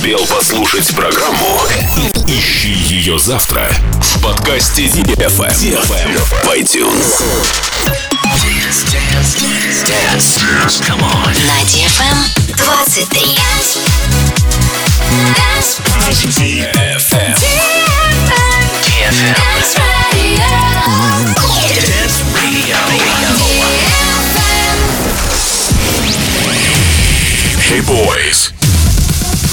успел послушать программу, ищи ее завтра в подкасте DFM, в iTunes. Dance, dance, dance, dance, dance. На DFM 23. DFM. DFM. Dance Radio. Hey boys.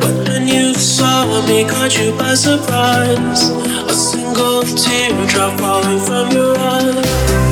But when you saw me, caught you by surprise. A single teardrop falling from your eye.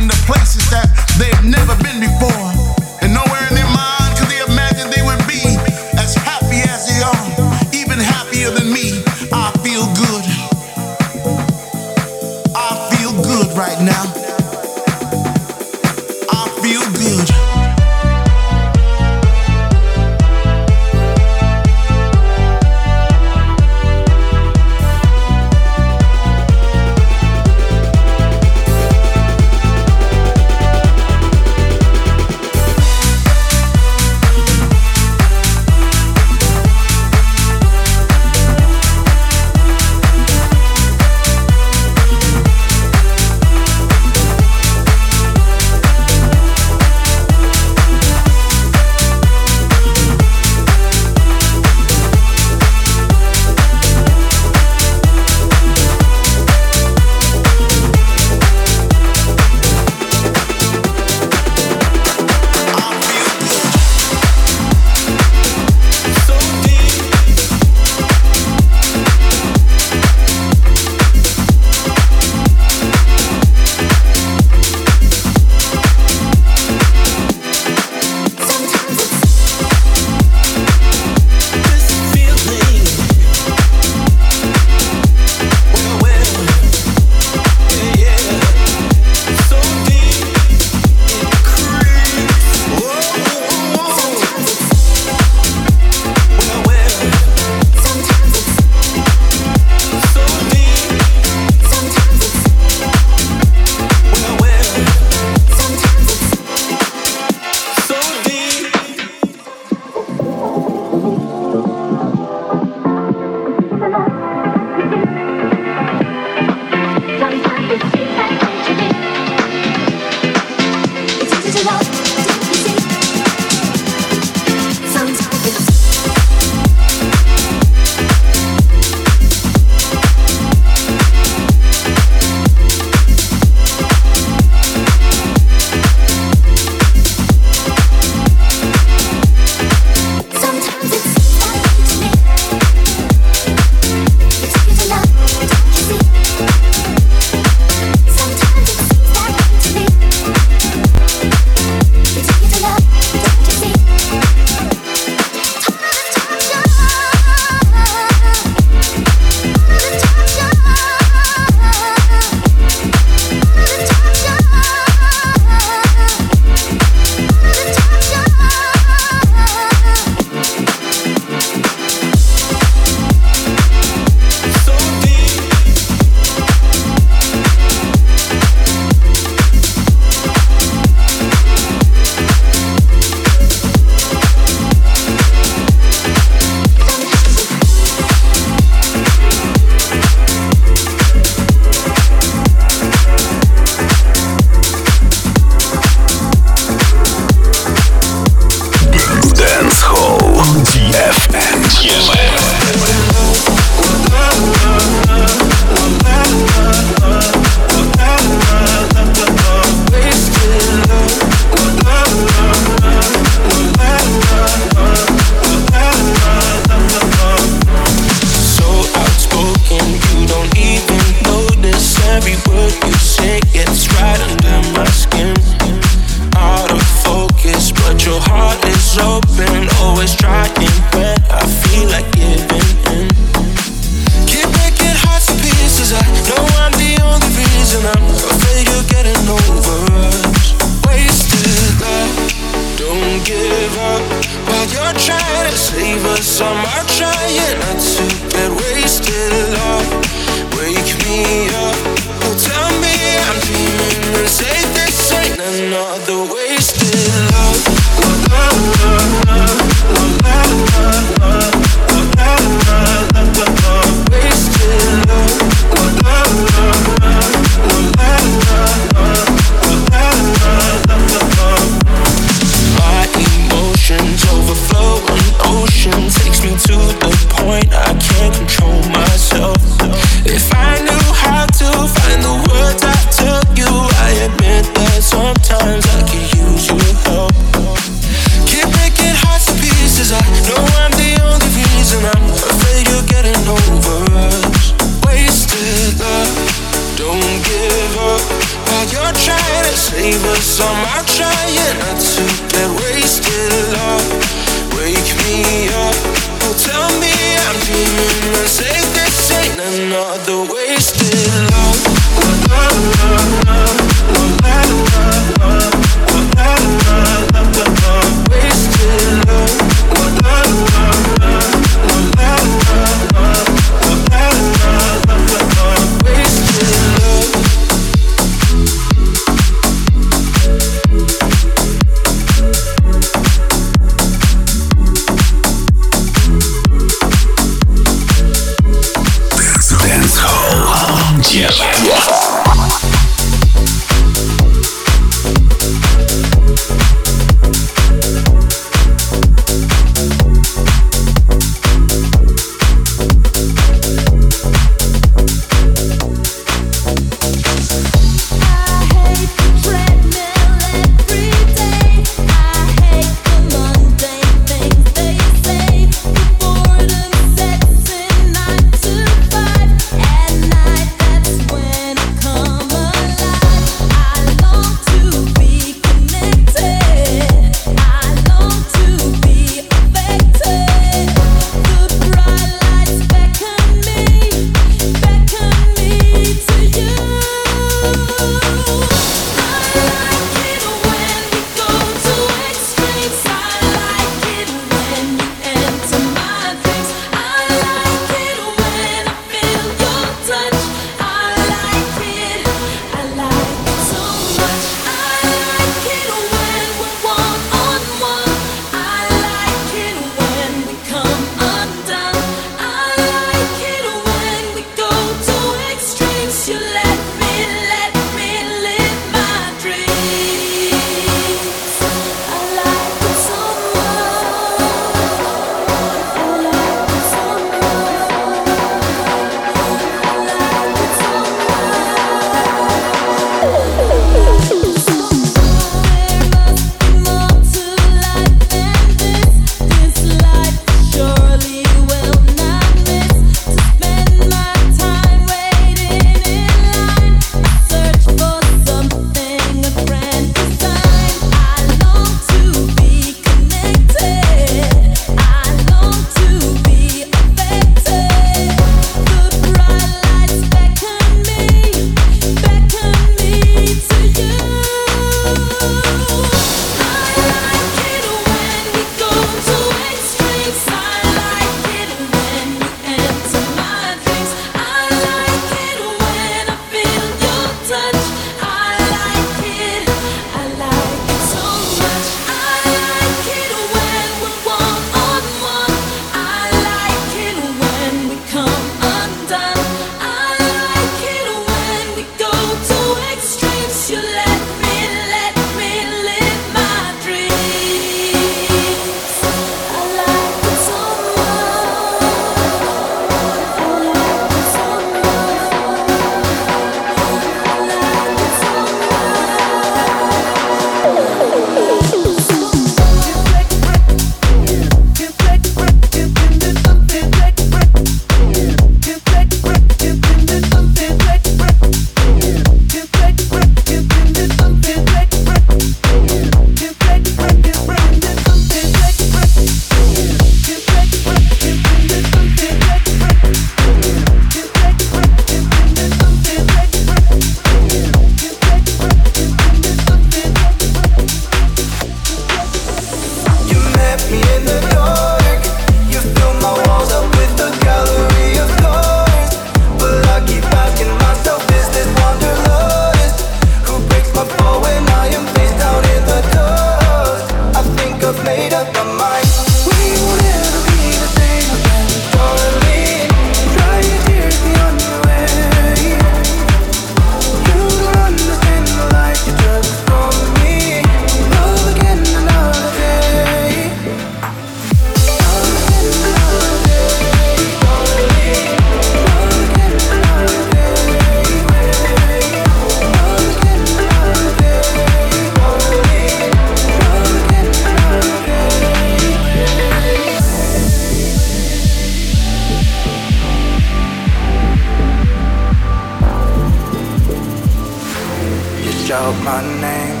Shout my name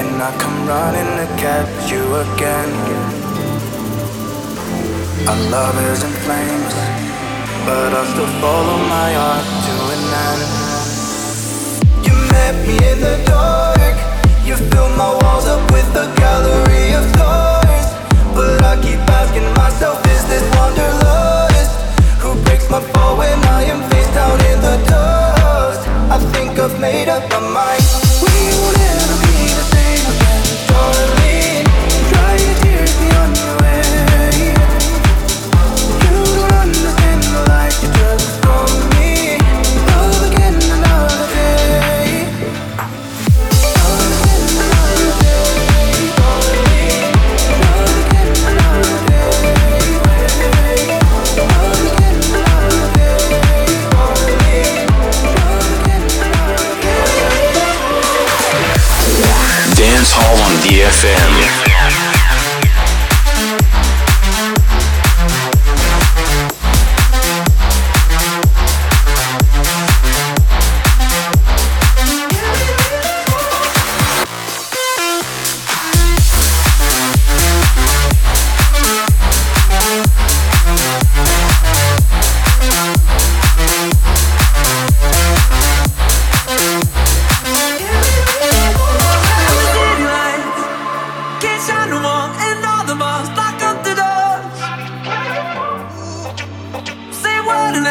and I come running to catch you again. Our love is in flames, but I'll still follow my heart to an end. You met me in the dark. You filled my walls up with a gallery of stars. But I keep asking myself, is this wanderlust? Who breaks my fall when I am I've made up my mind. Hall